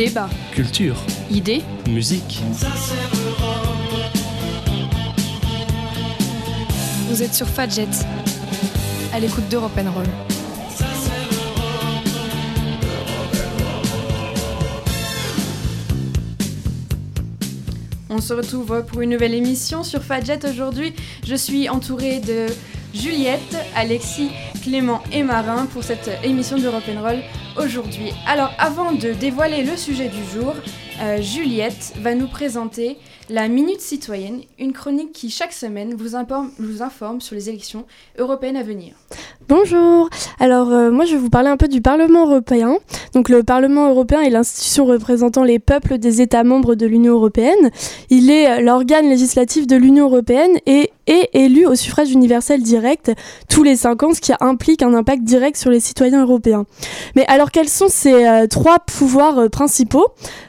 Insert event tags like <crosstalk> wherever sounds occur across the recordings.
Débat. Culture. Idées. Musique. Vous êtes sur Fadjet, à l'écoute d'Europe Roll. On se retrouve pour une nouvelle émission sur Fadjet aujourd'hui. Je suis entourée de Juliette, Alexis, Clément et Marin pour cette émission d'Europe Roll aujourd'hui. Alors avant de dévoiler le sujet du jour, euh, Juliette va nous présenter la Minute Citoyenne, une chronique qui chaque semaine vous informe, sur les élections européennes à venir. Bonjour, alors euh, moi je vais vous parler un peu du Parlement européen. Donc le Parlement européen est l'institution représentant les peuples des États membres de l'Union européenne. Il est euh, l'organe législatif de l'Union européenne et est élu au suffrage universel direct tous les cinq ans, ce qui implique un impact direct sur les citoyens européens. Mais alors quels sont ces euh, trois pouvoirs principaux?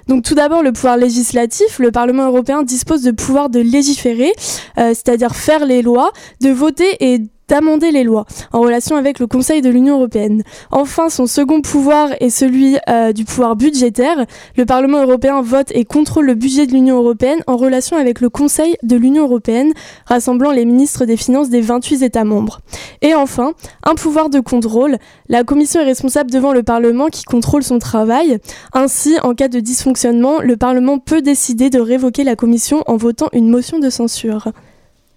Donc tout d'abord le pouvoir législatif, le Parlement européen dispose de pouvoir de légiférer, c'est-à-dire faire les lois, de voter et d'amender les lois en relation avec le Conseil de l'Union européenne. Enfin, son second pouvoir est celui euh, du pouvoir budgétaire. Le Parlement européen vote et contrôle le budget de l'Union européenne en relation avec le Conseil de l'Union européenne, rassemblant les ministres des Finances des 28 États membres. Et enfin, un pouvoir de contrôle. La Commission est responsable devant le Parlement qui contrôle son travail. Ainsi, en cas de dysfonctionnement, le Parlement peut décider de révoquer la Commission en votant une motion de censure.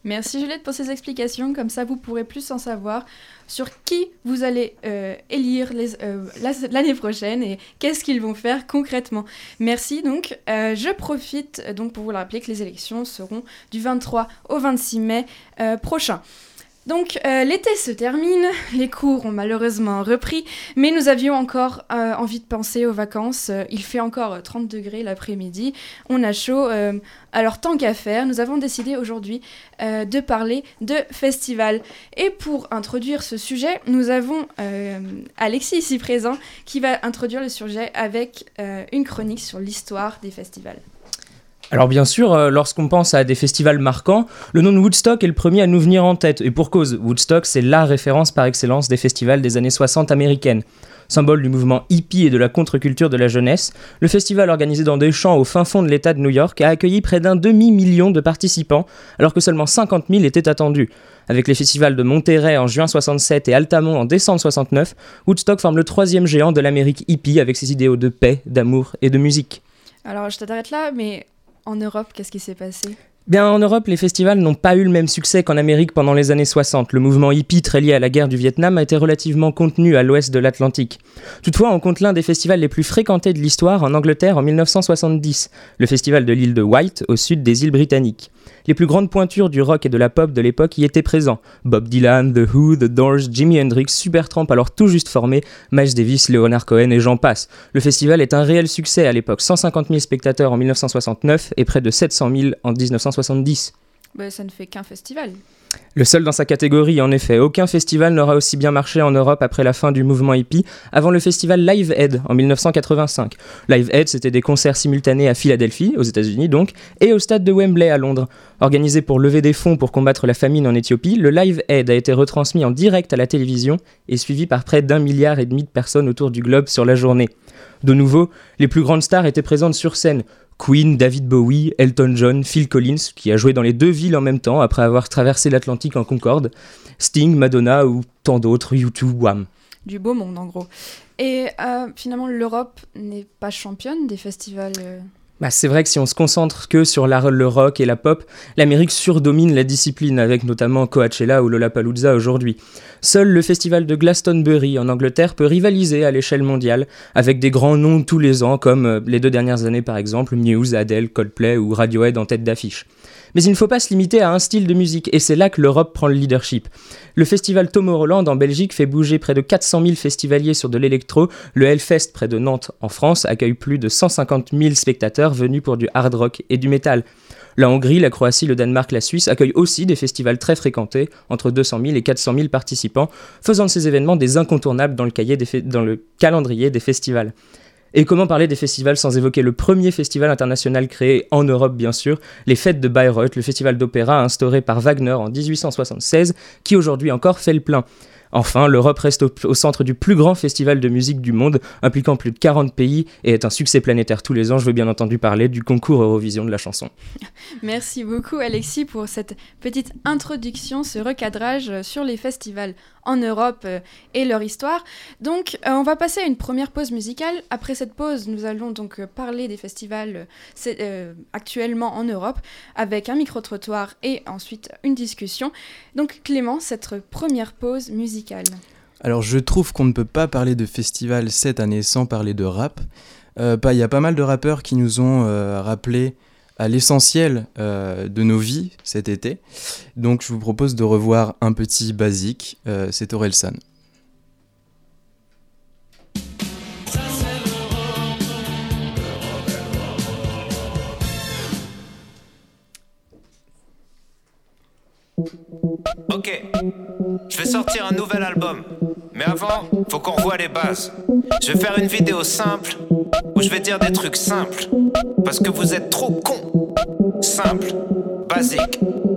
Merci Juliette pour ces explications, comme ça vous pourrez plus en savoir sur qui vous allez euh, élire euh, l'année prochaine et qu'est-ce qu'ils vont faire concrètement. Merci donc. Euh, je profite donc pour vous le rappeler que les élections seront du 23 au 26 mai prochain. Donc euh, l'été se termine, les cours ont malheureusement repris, mais nous avions encore euh, envie de penser aux vacances. Euh, il fait encore 30 degrés l'après-midi, on a chaud. alors tant qu'à faire, nous avons décidé aujourd'hui de parler de festival. Et pour introduire ce sujet, nous avons Alexis ici présent qui va introduire le sujet avec une chronique sur l'histoire des festivals. Alors bien sûr, euh, lorsqu'on pense à des festivals marquants, le nom de Woodstock est le premier à nous venir en tête, et pour cause, Woodstock c'est la référence par excellence des festivals des années 60 américaines. Symbole du mouvement hippie et de la contre-culture de la jeunesse, le festival organisé dans des champs au fin fond de l'État de New York a accueilli près d'un demi-million de participants, alors que seulement 50 000 étaient attendus. Avec les festivals de Monterrey en juin 67 et Altamont en décembre 69, Woodstock forme le troisième géant de l'Amérique hippie avec ses idéaux de paix, d'amour et de musique. Alors je t'arrête là, mais en Europe, qu'est-ce qui s'est passé? Bien, en Europe, les festivals n'ont pas eu le même succès qu'en Amérique pendant les années 60. Le mouvement hippie très lié à la guerre du Vietnam a été relativement contenu à l'ouest de l'Atlantique. Toutefois, on compte l'un des festivals les plus fréquentés de l'histoire en Angleterre en 1970, le festival de l'île de White au sud des îles britanniques. Les plus grandes pointures du rock et de la pop de l'époque y étaient présents. Bob Dylan, The Who, The Doors, Jimi Hendrix, Supertramp alors tout juste formé, Miles Davis, Leonard Cohen et j'en passe. Le festival est un réel succès à l'époque, 150 000 spectateurs en 1969 et près de 700 000 en 1970. Bah, ça ne fait qu'un festival. Le seul dans sa catégorie, en effet. Aucun festival n'aura aussi bien marché en Europe après la fin du mouvement hippie, avant le festival Live Aid en 1985. Live Aid, c'était des concerts simultanés à Philadelphie, aux États-Unis donc, et au stade de Wembley à Londres. Organisé pour lever des fonds pour combattre la famine en Éthiopie, le Live Aid a été retransmis en direct à la télévision et suivi par près d'un milliard et demi de personnes autour du globe sur la journée. De nouveau, les plus grandes stars étaient présentes sur scène. Queen, David Bowie, Elton John, Phil Collins, qui a joué dans les deux villes en même temps après avoir traversé l'Atlantique en Concorde, Sting, Madonna ou tant d'autres, U2, Wham. Du beau monde en gros. Et euh, finalement, l'Europe n'est pas championne des festivals euh, bah, c'est vrai que si on se concentre que sur la, le rock et la pop, l'Amérique surdomine la discipline, avec notamment Coachella ou Lollapalooza aujourd'hui. Seul le festival de Glastonbury en Angleterre peut rivaliser à l'échelle mondiale, avec des grands noms tous les ans, comme euh, les deux dernières années par exemple, Muse, Adele, Coldplay ou Radiohead en tête d'affiche. Mais il ne faut pas se limiter à un style de musique, et c'est là que l'Europe prend le leadership. Le festival Tomorrowland en Belgique fait bouger près de 400 000 festivaliers sur de l'électro. Le Hellfest près de Nantes en France accueille plus de 150 000 spectateurs venus pour du hard rock et du métal. La Hongrie, la Croatie, le Danemark, la Suisse accueillent aussi des festivals très fréquentés, entre 200 000 et 400 000 participants, faisant de ces événements des incontournables dans le, dans le calendrier des festivals. Et comment parler des festivals sans évoquer le premier festival international créé en Europe, bien sûr, les Fêtes de Bayreuth, le festival d'opéra instauré par Wagner en 1876, qui aujourd'hui encore fait le plein. Enfin, l'Europe reste au, centre du plus grand festival de musique du monde, impliquant plus de 40 pays et est un succès planétaire tous les ans. Je veux bien entendu parler du concours Eurovision de la chanson. <laughs> Merci beaucoup Alexis pour cette petite introduction, ce recadrage sur les festivals en Europe euh, et leur histoire. Donc, euh, on va passer à une première pause musicale. Après cette pause, nous allons donc euh, parler des festivals actuellement en Europe avec un micro-trottoir et ensuite une discussion. Donc, Clément, cette première pause musicale. Alors, je trouve qu'on ne peut pas parler de festival cette année sans parler de rap. Il y a pas mal de rappeurs qui nous ont rappelé à l'essentiel euh, de nos vies cet été. Donc je vous propose de revoir un petit basique, euh, c'est Orelsan. Ok, sortir un nouvel album. Mais avant, faut qu'on revoie les bases. Je vais faire une vidéo simple où je vais dire des trucs simples. Parce que vous êtes trop cons. Simple, basique.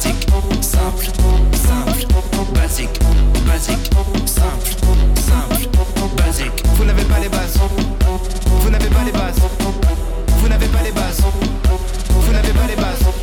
basique, simple, simple, basique, basique, simple, simple, basique. Vous n'avez pas les bases. Vous n'avez pas les bases. Vous n'avez pas les bases. Vous n'avez pas les bases.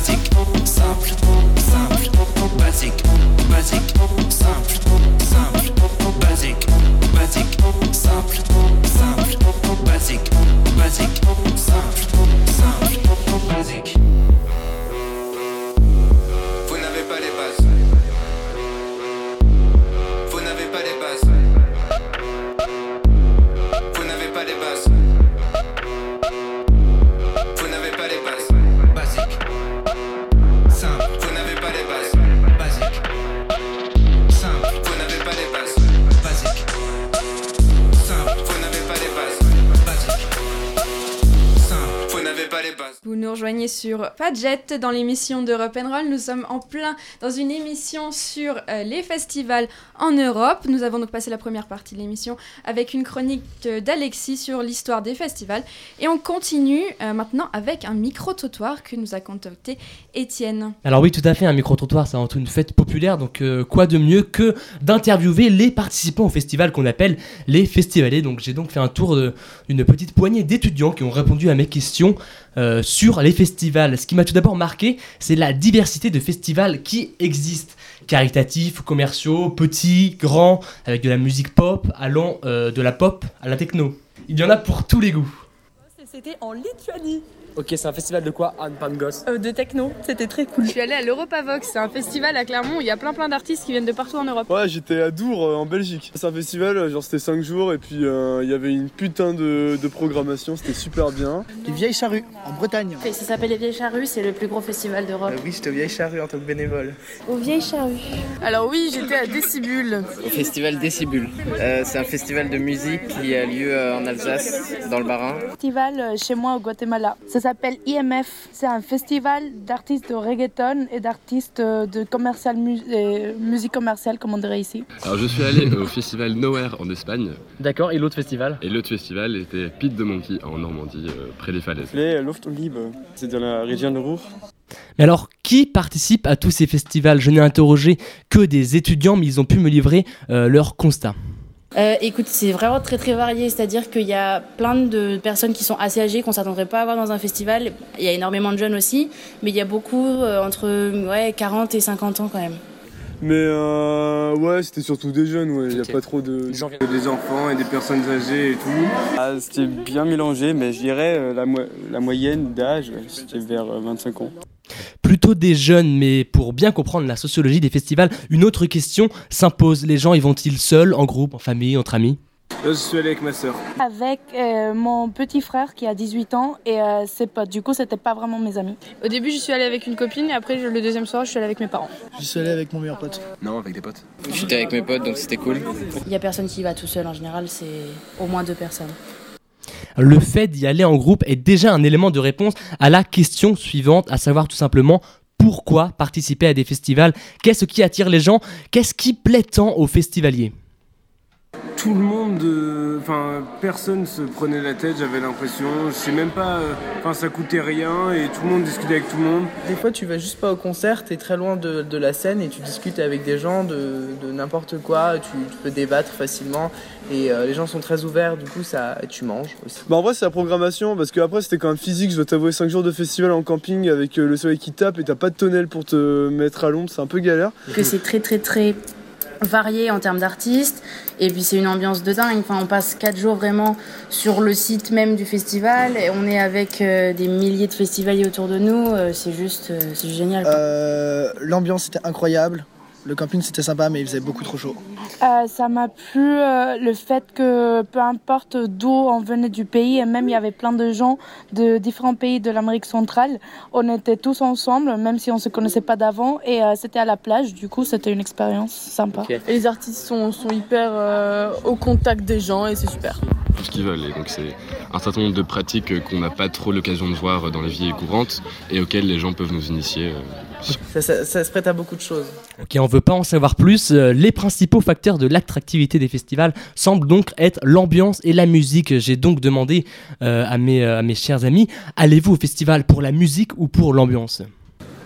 basique, simple, simple, Padjet dans l'émission d'Europe Roll. Nous sommes en plein dans une émission sur euh, les festivals en Europe. Nous avons donc passé la première partie de l'émission avec une chronique d'Alexis sur l'histoire des festivals. Et on continue euh, maintenant avec un micro-trottoir que nous a contacté Étienne. Alors oui, tout à fait, un micro-trottoir, c'est avant tout une fête populaire. Donc euh, quoi de mieux que d'interviewer les participants au festival qu'on appelle les festivaliers. Donc j'ai donc fait un tour d'une petite poignée d'étudiants qui ont répondu à mes questions. Euh, sur les festivals. Ce qui m'a tout d'abord marqué, c'est la diversité de festivals qui existent. Caritatifs, commerciaux, petits, grands, avec de la musique pop, allant euh, de la pop à la techno. Il y en a pour tous les goûts. C'était en Lituanie. Ok, c'est un festival de quoi Anne Pangos euh, De techno, c'était très cool. Je suis allée à l'Europavox, c'est un festival à Clermont où il y a plein plein d'artistes qui viennent de partout en Europe. Ouais, j'étais à Dour euh, en Belgique. C'est un festival, euh, genre c'était 5 jours et puis il y avait une putain de, programmation, c'était super bien. Les Vieilles Charrues en Bretagne. Et ça s'appelle les Vieilles Charrues, c'est le plus gros festival d'Europe. oui, j'étais aux Vieilles Charrues en tant que bénévole. Aux Vieilles Charrues. Alors oui, j'étais à Décibule. Au festival Décibule. c'est un festival de musique qui a lieu en Alsace, dans le Bas-Rhin. Festival chez moi au Guatemala. Ça s'appelle IMF c'est un festival d'artistes de reggaeton et d'artistes de commercial musique commerciale, comme on dirait ici. Alors je suis allé au festival Nowhere en Espagne. D'accord, et l'autre festival? Et l'autre festival était Pete de Monkey en Normandie, euh, près des falaises. Les c'est dans la région de Ruhr. Mais alors, qui participe à tous ces festivals? Je n'ai interrogé que des étudiants, mais ils ont pu me livrer euh, leurs constats. Euh, écoute, c'est vraiment très très varié, c'est-à-dire qu'il y a plein de personnes qui sont assez âgées qu'on s'attendrait pas à avoir dans un festival. Il y a énormément de jeunes aussi, mais il y a beaucoup euh, entre ouais, 40 et 50 ans quand même. Mais euh, ouais, c'était surtout des jeunes, ouais. Il n'y a pas trop de. Des enfants et des personnes âgées et tout. Ah, c'était bien mélangé, mais je dirais euh, la, mo- la moyenne d'âge, c'était vers euh, 25 ans. Plutôt des jeunes, mais pour bien comprendre la sociologie des festivals, une autre question s'impose. Les gens y vont-ils seuls, en groupe, en famille, entre amis? Là, je suis allé avec ma sœur. Avec euh, mon petit frère qui a 18 ans et euh, ses potes. Du coup, c'était pas vraiment mes amis. Au début, je suis allée avec une copine et après, le deuxième soir, je suis allée avec mes parents. J'y suis allé avec mon meilleur pote. Non, avec des potes. J'étais avec mes potes, donc c'était cool. Il y a personne qui y va tout seul en général, c'est au moins deux personnes. Le fait d'y aller en groupe est déjà un élément de réponse à la question suivante, à savoir tout simplement pourquoi participer à des festivals? Qu'est-ce qui attire les gens? Qu'est-ce qui plaît tant aux festivaliers? Tout le monde, euh, enfin personne se prenait la tête, j'avais l'impression. Je sais même pas, euh, enfin ça coûtait rien et tout le monde discutait avec tout le monde. Des fois, tu vas juste pas au concert, t'es très loin de, de la scène et tu discutes avec des gens de, de n'importe quoi, tu, tu peux débattre facilement et euh, les gens sont très ouverts, du coup, ça, tu manges aussi. Bah en vrai c'est la programmation parce que après c'était quand même physique, je dois t'avouer 5 jours de festival en camping avec euh, le soleil qui tape et t'as pas de tonnelle pour te mettre à l'ombre, c'est un peu galère. Que c'est très très très varié en termes d'artistes et puis c'est une ambiance de dingue. Enfin, on passe quatre jours vraiment sur le site même du festival et on est avec euh, des milliers de festivaliers autour de nous. Euh, c'est juste, euh, c'est génial. L'ambiance était incroyable, le camping c'était sympa, mais il faisait beaucoup trop chaud. Euh, ça m'a plu euh, le fait que peu importe d'où on venait du pays, et même il y avait plein de gens de différents pays de l'Amérique centrale, on était tous ensemble, même si on se connaissait pas d'avant, et euh, c'était à la plage, du coup c'était une expérience sympa. Et les artistes sont, sont hyper euh, au contact des gens et c'est super. Tout ce qu'ils veulent. Et donc c'est un certain nombre de pratiques qu'on n'a pas trop l'occasion de voir dans la vie courante et auxquelles les gens peuvent nous initier. Ça, se prête à beaucoup de choses. Ok, on veut pas en savoir plus. Euh, les principaux facteurs de l'attractivité des festivals semblent donc être l'ambiance et la musique. J'ai donc demandé euh, euh, à mes chers amis, allez-vous au festival pour la musique ou pour l'ambiance?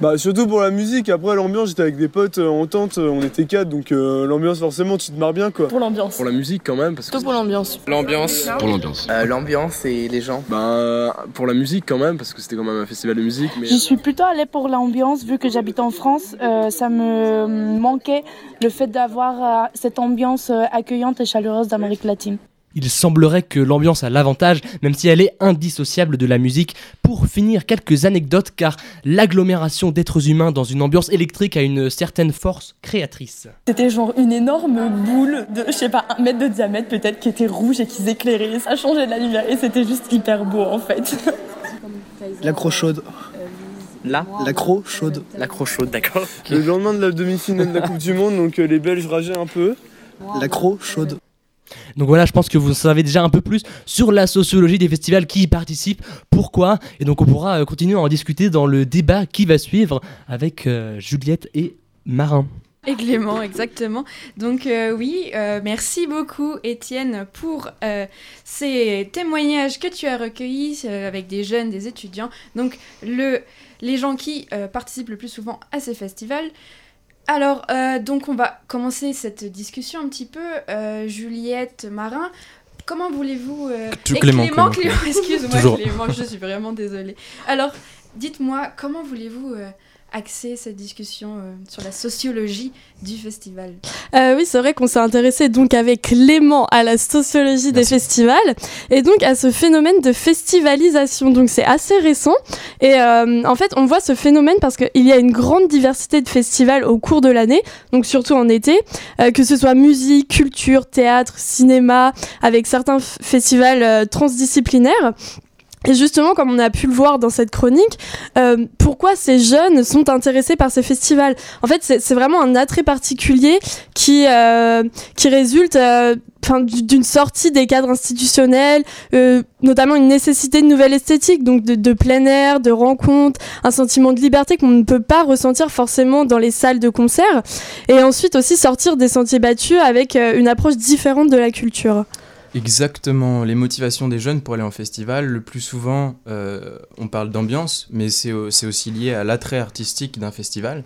Bah surtout pour la musique, après l'ambiance j'étais avec des potes euh, en tente, euh, on était quatre donc euh, l'ambiance forcément tu te marres bien quoi. Pour l'ambiance. Pour la musique quand même parce que pour l'ambiance. L'ambiance. Pour l'ambiance. Euh, L'ambiance et les gens. Bah pour la musique quand même parce que c'était quand même un festival de musique mais Je suis plutôt allée pour l'ambiance, vu que j'habite en France, euh, ça me manquait le fait d'avoir euh, cette ambiance accueillante et chaleureuse d'Amérique latine. Il semblerait que l'ambiance a l'avantage, même si elle est indissociable de la musique. Pour finir, quelques anecdotes, car l'agglomération d'êtres humains dans une ambiance électrique a une certaine force créatrice. C'était genre une énorme boule de, je sais pas, un mètre de diamètre peut-être, qui était rouge et qui s'éclairait. Ça changeait de la lumière et c'était juste hyper beau en fait. <laughs> L'accro chaude. Là L'accro chaude. L'accro chaude, d'accord. le lendemain de la demi-finale de la Coupe du Monde donc euh, les Belges rageaient un peu. L'accro chaude. Donc voilà, je pense que vous savez déjà un peu plus sur la sociologie des festivals qui y participent, pourquoi, et donc on pourra euh, continuer à en discuter dans le débat qui va suivre avec euh, Juliette et Marin. Et Clément, exactement. Donc euh, oui, merci beaucoup Étienne pour ces témoignages que tu as recueillis avec des jeunes, des étudiants. Donc le, les gens qui participent le plus souvent à ces festivals. Alors, euh, donc on va commencer cette discussion un petit peu. Euh, Juliette, Marin, comment voulez-vous... euh, Tout et Clément, Clément, Clément, Clément, <laughs> excuse-moi. Clément, je suis vraiment désolée. Alors, dites-moi, comment voulez-vous euh, axer cette discussion euh, sur la sociologie du festival Euh, oui, c'est vrai qu'on s'est intéressé donc avec Clément à la sociologie des festivals et donc à ce phénomène de festivalisation. Donc c'est assez récent et euh, en fait on voit ce phénomène parce qu'il y a une grande diversité de festivals au cours de l'année, donc surtout en été, euh, que ce soit musique, culture, théâtre, cinéma, avec certains festivals euh, transdisciplinaires. Et justement, comme on a pu le voir dans cette chronique, euh, pourquoi ces jeunes sont intéressés par ces festivals? En fait, c'est vraiment un attrait particulier qui, euh, qui résulte euh, d'une sortie des cadres institutionnels, euh, notamment une nécessité de nouvelle esthétique, donc de, de plein air, de rencontre, un sentiment de liberté qu'on ne peut pas ressentir forcément dans les salles de concert, et ensuite aussi sortir des sentiers battus avec euh, une approche différente de la culture. Exactement, les motivations des jeunes pour aller en festival, le plus souvent euh, on parle d'ambiance, mais c'est au- c'est aussi lié à l'attrait artistique d'un festival.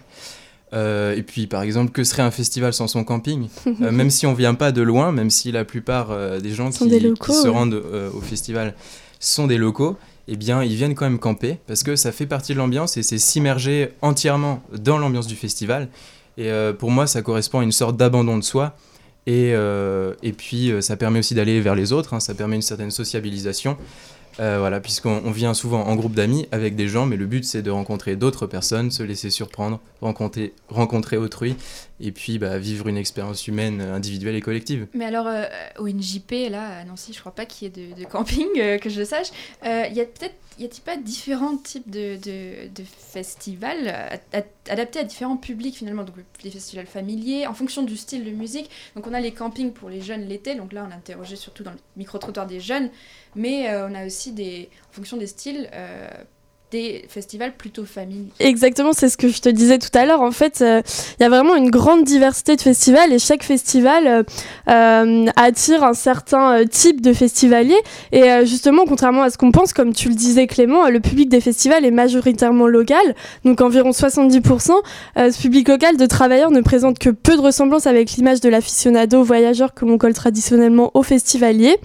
Euh, et puis par exemple, que serait un festival sans son camping? Euh, <laughs> Même si on vient pas de loin, même si la plupart des gens qui, des qui locaux, se rendent au festival sont des locaux, eh bien ils viennent quand même camper parce que ça fait partie de l'ambiance et c'est s'immerger entièrement dans l'ambiance du festival. Et pour moi, ça correspond à une sorte d'abandon de soi. Et, euh, et puis, euh, ça permet aussi d'aller vers les autres, hein, ça permet une certaine sociabilisation. Euh, voilà, puisqu'on on vient souvent en groupe d'amis avec des gens, mais le but c'est de rencontrer d'autres personnes, se laisser surprendre, rencontrer, rencontrer autrui, et puis bah, vivre une expérience humaine individuelle et collective. Mais alors, euh, au NJP, là, à Nancy, je crois pas qu'il y ait de, camping, euh, que je sache. Euh, Il peut-être, y a-t-il pas différents types de, de, festivals euh, adaptés à différents publics finalement? Donc, des festivals familiers, en fonction du style de musique. Donc, on a les campings pour les jeunes l'été. Donc là, on a interrogé surtout dans le micro-trottoir des jeunes. Mais euh, on a aussi, des, en fonction des styles, euh, des festivals plutôt familiers. Exactement, c'est ce que je te disais tout à l'heure. En fait, euh, il y a vraiment une grande diversité de festivals et chaque festival euh, euh, attire un certain type de festivalier. Et justement, contrairement à ce qu'on pense, comme tu le disais Clément, le public des festivals est majoritairement local, donc environ 70%. Euh, ce public local de travailleurs ne présente que peu de ressemblance avec l'image de l'aficionado voyageur que l'on colle traditionnellement aux festivaliers.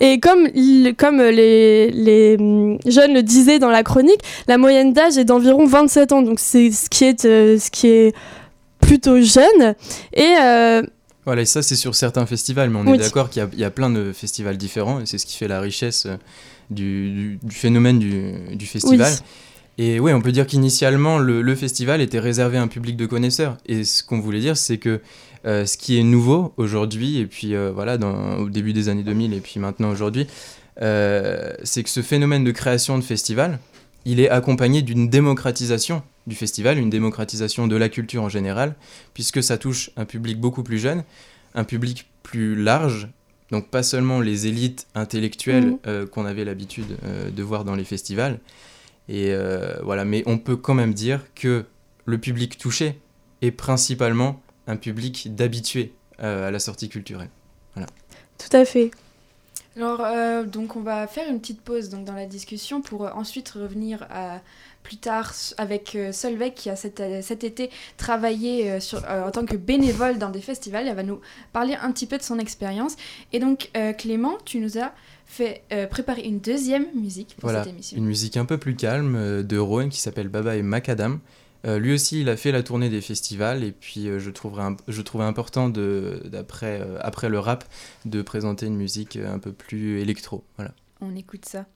Et comme, comme les, les hum, jeunes le disaient dans la chronique, la moyenne d'âge est d'environ 27 ans, donc c'est ce qui est, euh, ce qui est plutôt jeune. Et euh, Voilà, et ça c'est sur certains festivals, mais on Oui. est d'accord qu'il y y, a plein de festivals différents, et c'est ce qui fait la richesse euh, du, du- du phénomène du, du festival. Et oui, on peut dire qu'initialement, le, le festival était réservé à un public de connaisseurs. Et ce qu'on voulait dire, c'est que euh, ce qui est nouveau aujourd'hui, et puis euh, voilà, dans, au début des années 2000, et puis maintenant aujourd'hui, euh, c'est que ce phénomène de création de festival, il est accompagné d'une démocratisation du festival, une démocratisation de la culture en général, puisque ça touche un public beaucoup plus jeune, un public plus large, donc pas seulement les élites intellectuelles Mhm. euh, qu'on avait l'habitude euh, de voir dans les festivals, et euh, voilà, mais on peut quand même dire que le public touché est principalement un public d'habitués à la sortie culturelle. Voilà. tout à fait. Alors, euh, donc, on va faire une petite pause donc, dans la discussion pour euh, ensuite revenir à plus tard avec euh, Solveig qui a cet, cet été travaillé sur, euh, en tant que bénévole dans des festivals. Elle va nous parler un petit peu de son expérience. Et donc, euh, Clément, tu nous as fait euh, préparer une deuxième musique pour Voilà, cette émission. une musique un peu plus calme de Rowan qui s'appelle Baba et Macadam. Euh, lui aussi, il a fait la tournée des festivals et puis euh, je, trouverais trouvais important, euh, après le rap, de présenter une musique un peu plus électro. On écoute ça.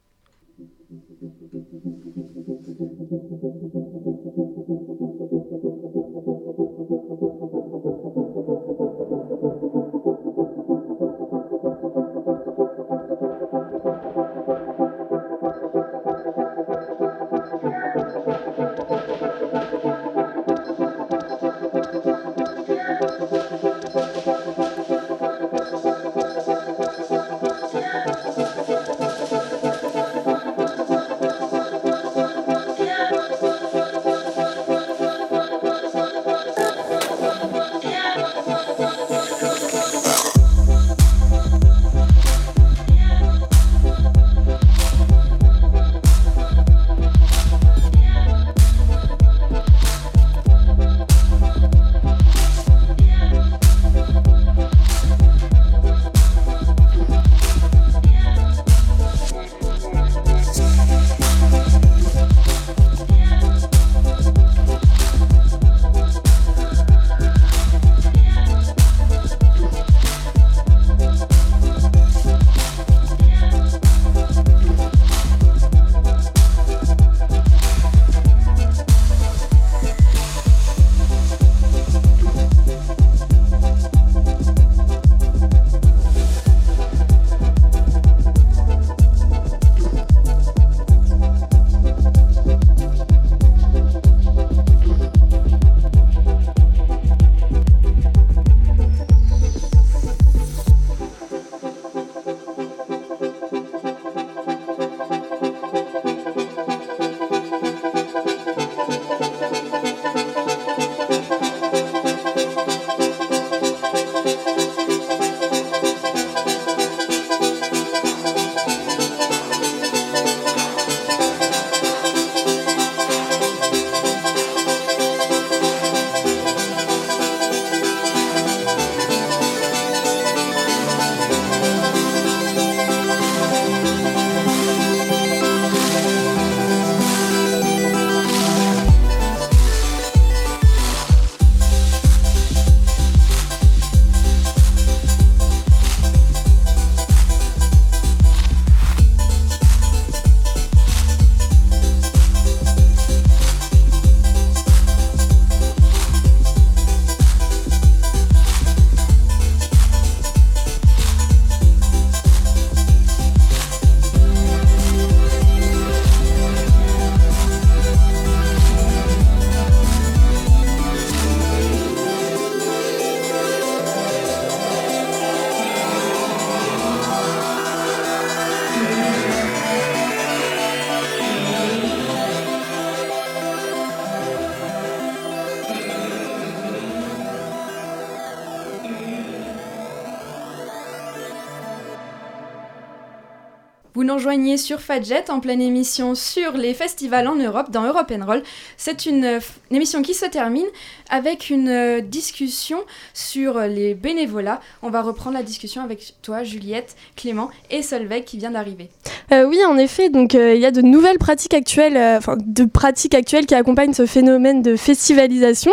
Rejoignez sur Fadjet en pleine émission sur les festivals en Europe dans Europe Roll. C'est une, euh, une émission qui se termine avec une euh, discussion sur les bénévolats. On va reprendre la discussion avec toi, Juliette, Clément et Solveig qui vient d'arriver. Euh, oui, en effet, donc euh, il y a de nouvelles pratiques actuelles, euh, enfin de pratiques actuelles qui accompagnent ce phénomène de festivalisation.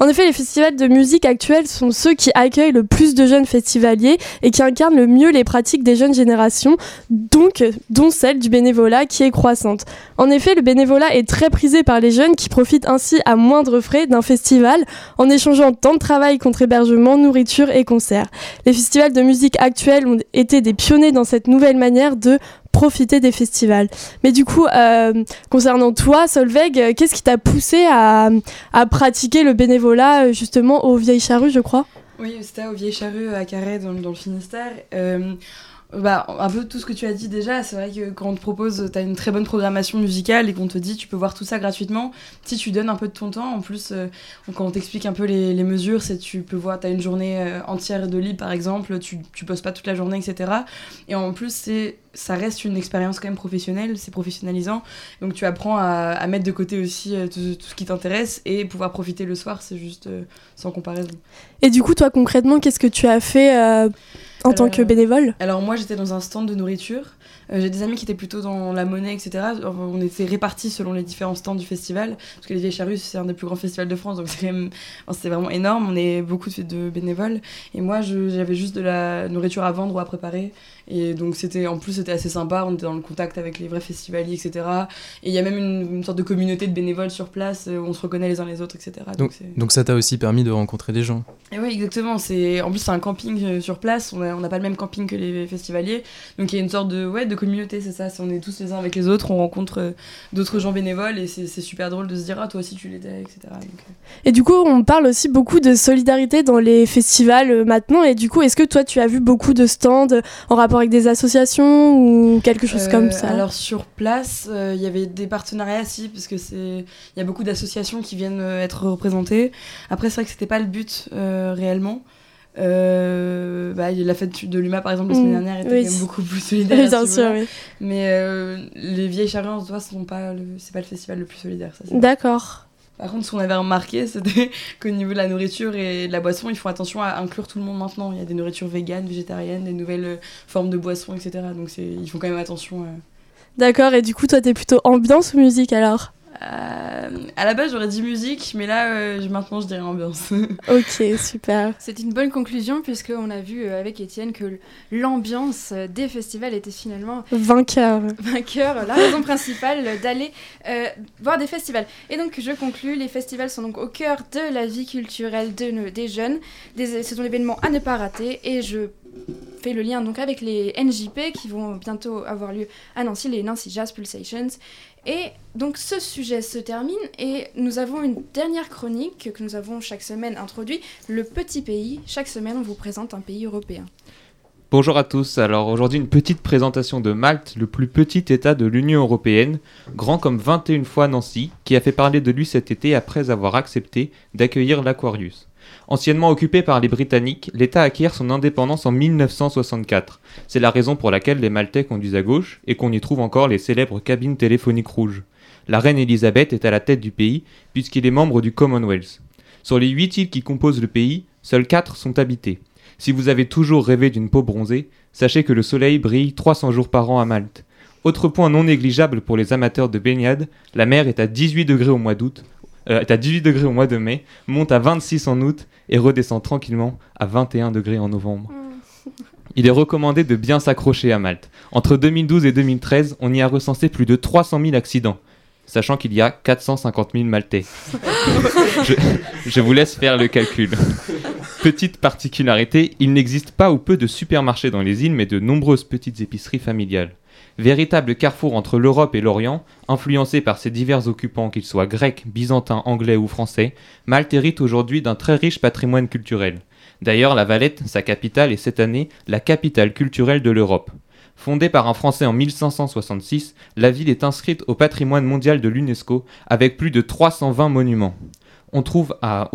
En effet, les festivals de musique actuels sont ceux qui accueillent le plus de jeunes festivaliers et qui incarnent le mieux les pratiques des jeunes générations, donc dont celle du bénévolat qui est croissante. En effet, le bénévolat est très prisé par les jeunes qui profitent ainsi à moindre frais d'un festival en échangeant temps de travail contre hébergement, nourriture et concerts. Les festivals de musique actuels ont été des pionniers dans cette nouvelle manière de profiter des festivals. Mais du coup, euh, concernant toi, Solveig, euh, qu'est-ce qui t'a poussé à, pratiquer le bénévolat euh, justement aux Vieilles Charrues, je crois? Oui, c'était aux Vieilles Charrues à Carré, dans, le Finistère. Bah, un peu tout ce que tu as dit déjà, c'est vrai que quand on te propose, tu as une très bonne programmation musicale et qu'on te dit tu peux voir tout ça gratuitement, si tu donnes un peu de ton temps, en plus, euh, quand on t'explique un peu les, mesures, c'est tu peux voir, tu as une journée euh, entière de libre par exemple, tu, tu poses pas toute la journée, etc. Et en plus, c'est ça reste une expérience quand même professionnelle, c'est professionnalisant. Donc tu apprends à, mettre de côté aussi euh, tout, ce qui t'intéresse et pouvoir profiter le soir, c'est juste sans comparaison. Et du coup, toi concrètement, qu'est-ce que tu as fait euh, en tant que bénévole? Alors moi j'étais dans un stand de nourriture. Euh, J'ai des amis qui étaient plutôt dans la monnaie, etc. On était répartis selon les différents stands du festival. Parce que les Vieilles Charrues, c'est un des plus grands festivals de France. Donc c'est enfin, vraiment énorme. On est beaucoup de, bénévoles. Et moi j'avais juste de la nourriture à vendre ou à préparer. Et donc c'était en plus c'était assez sympa. On était dans le contact avec les vrais festivaliers, etc. Et il y a même une, une sorte de communauté de bénévoles sur place euh, où on se reconnaît les uns les autres, etc. Donc, Donc, c'est- donc ça t'a aussi permis de rencontrer des gens. et oui, exactement. En plus c'est un camping euh, sur place. On n'a pas le même camping que les festivaliers, donc il y a une sorte de ouais de communauté, c'est ça. On est tous les uns avec les autres. On rencontre euh, d'autres gens bénévoles et c'est super drôle de se dire ah toi aussi tu l'étais, etc. Donc, euh, Et du coup, on parle aussi beaucoup de solidarité dans les festivals euh, maintenant. Et du coup, est-ce que toi, tu as vu beaucoup de stands en rapport avec des associations ou quelque chose Euh, comme ça? Alors sur place, euh, il y avait des partenariats si, parce que c'est, il y a beaucoup d'associations qui viennent être représentées. Après, c'est vrai que c'était pas le but euh, réellement. Euh, bah, la fête de l'UMA par exemple la Mm, semaine dernière était oui. quand même beaucoup plus solidaire. <laughs> Bien sûr, oui. Mais euh, les vieilles charrues en soi sont pas le, c'est pas le festival le plus solidaire. D'accord. Par contre, ce qu'on avait remarqué, <laughs> c'était qu'au niveau de la nourriture et de la boisson, ils font attention à inclure tout le monde maintenant. Il y a des nourritures véganes, végétariennes, des nouvelles euh, formes de boissons, etc. Donc ils font quand même attention. euh. D'accord. Et du coup, toi, t'es plutôt ambiance ou musique alors? Euh, à la base, j'aurais dit musique, mais là, euh, maintenant, je dirais ambiance. <laughs> Ok, super. C'est une bonne conclusion puisqu'on a vu euh, avec Étienne que l'ambiance euh, des festivals était finalement Vainqueur. vainqueur, la raison principale d'aller euh, voir des festivals. Et donc je conclus, les festivals sont donc au cœur de la vie culturelle de nos- des jeunes. Des, c'est un événement à ne pas rater et je fais le lien donc avec les NJP qui vont bientôt avoir lieu à Nancy, les Nancy Jazz Pulsations. Et donc ce sujet se termine et nous avons une dernière chronique que nous avons chaque semaine introduit, le petit pays. Chaque semaine on vous présente un pays européen. Bonjour à tous, alors aujourd'hui une petite présentation de Malte, le plus petit État de l'Union Européenne, grand comme 21 fois Nancy, qui a fait parler de lui cet été après avoir accepté d'accueillir l'Aquarius. Anciennement occupé par les Britanniques, l'État acquiert son indépendance en 1964. C'est la raison pour laquelle les Maltais conduisent à gauche et qu'on y trouve encore les célèbres cabines téléphoniques rouges. La reine Elisabeth est à la tête du pays puisqu'il est membre du Commonwealth. Sur les 8 îles qui composent le pays, seules 4 sont habitées. Si vous avez toujours rêvé d'une peau bronzée, sachez que le soleil brille 300 jours par an à Malte. Autre point non négligeable pour les amateurs de baignade, la mer est à 18 degrés au mois d'août, euh, est à 18 degrés au mois de mai, monte à 26 en août et redescend tranquillement à 21 degrés en novembre. Il est recommandé de bien s'accrocher à Malte. Entre 2012 et 2013, on y a recensé plus de 300 000 accidents, sachant qu'il y a 450 000 Maltais. <laughs> je, je vous laisse faire le calcul. Petite particularité, il n'existe pas ou peu de supermarchés dans les îles, mais de nombreuses petites épiceries familiales. Véritable carrefour entre l'Europe et l'Orient, influencé par ses divers occupants, qu'ils soient grecs, byzantins, anglais ou français, Malte hérite aujourd'hui d'un très riche patrimoine culturel. D'ailleurs, la Valette, sa capitale, est cette année la capitale culturelle de l'Europe. Fondée par un Français en 1566, la ville est inscrite au patrimoine mondial de l'UNESCO avec plus de 320 monuments. On trouve,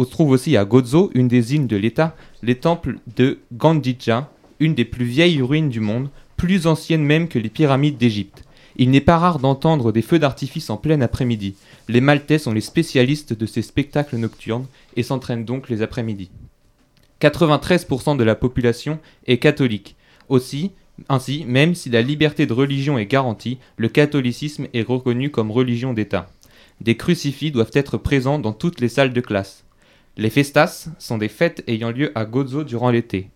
trouve aussi à Gozo, une des îles de l'État, les temples de Gandhija, une des plus vieilles ruines du monde, plus anciennes même que les pyramides d'Égypte. Il n'est pas rare d'entendre des feux d'artifice en plein après-midi. Les Maltais sont les spécialistes de ces spectacles nocturnes et s'entraînent donc les après-midi. 93% de la population est catholique. Aussi, ainsi, même si la liberté de religion est garantie, le catholicisme est reconnu comme religion d'État. Des crucifix doivent être présents dans toutes les salles de classe. Les festas sont des fêtes ayant lieu à Gozo durant l'été,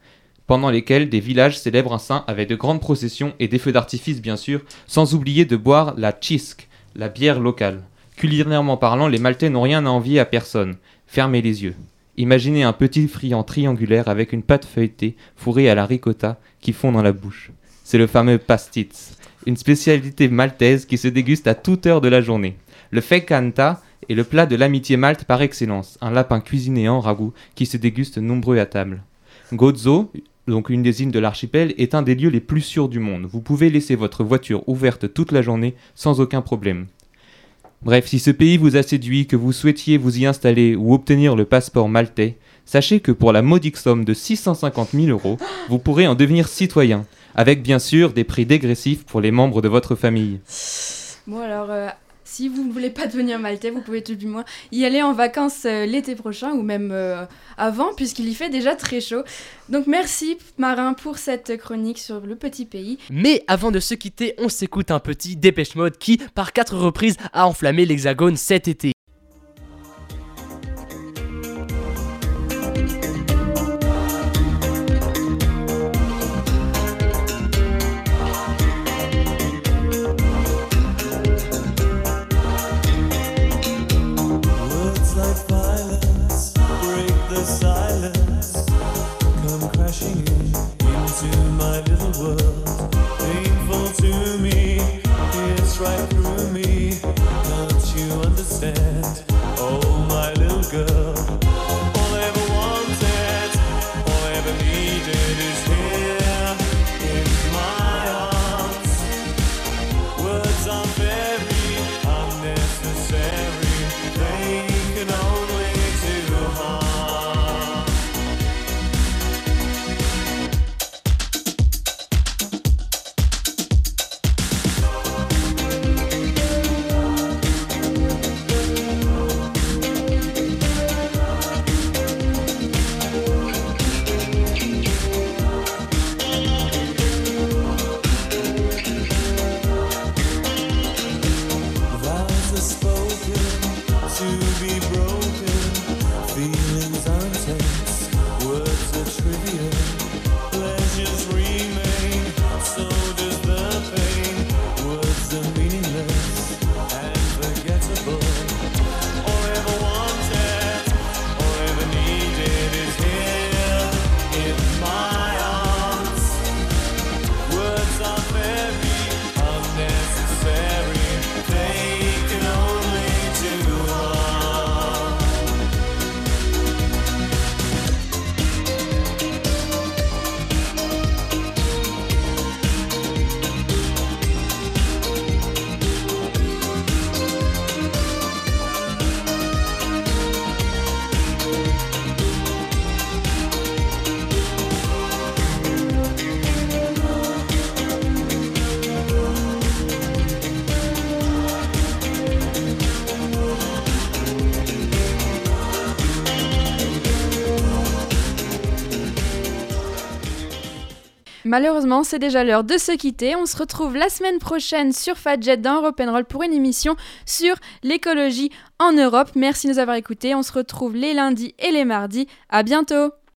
pendant lesquelles des villages célèbrent un saint avec de grandes processions et des feux d'artifice bien sûr, sans oublier de boire la chisk, la bière locale. Culinairement parlant, les Maltais n'ont rien à envier à personne. Fermez les yeux. Imaginez un petit friand triangulaire avec une pâte feuilletée fourrée à la ricotta qui fond dans la bouche. C'est le fameux pastitz, une spécialité maltaise qui se déguste à toute heure de la journée. Le fekanta est le plat de l'amitié malte par excellence, un lapin cuisiné en ragoût qui se déguste nombreux à table. Gozo, donc une des îles de l'archipel, est un des lieux les plus sûrs du monde. Vous pouvez laisser votre voiture ouverte toute la journée sans aucun problème. Bref, si ce pays vous a séduit, que vous souhaitiez vous y installer ou obtenir le passeport maltais, sachez que pour la modique somme de 650 000 euros, vous pourrez en devenir citoyen, avec bien sûr des prix dégressifs pour les membres de votre famille. Bon alors, euh, si vous ne voulez pas devenir maltais, vous pouvez tout du moins y aller en vacances euh, l'été prochain ou même euh, avant, puisqu'il y fait déjà très chaud. Donc merci Marin pour cette chronique sur le petit pays. Mais avant de se quitter, on s'écoute un petit Dépêche Mode qui, par quatre reprises, a enflammé l'Hexagone cet été. Malheureusement, c'est déjà l'heure de se quitter. On se retrouve la semaine prochaine sur Fadjet dans Roll pour une émission sur l'écologie en Europe. Merci de nous avoir écoutés. On se retrouve les lundis et les mardis. À bientôt!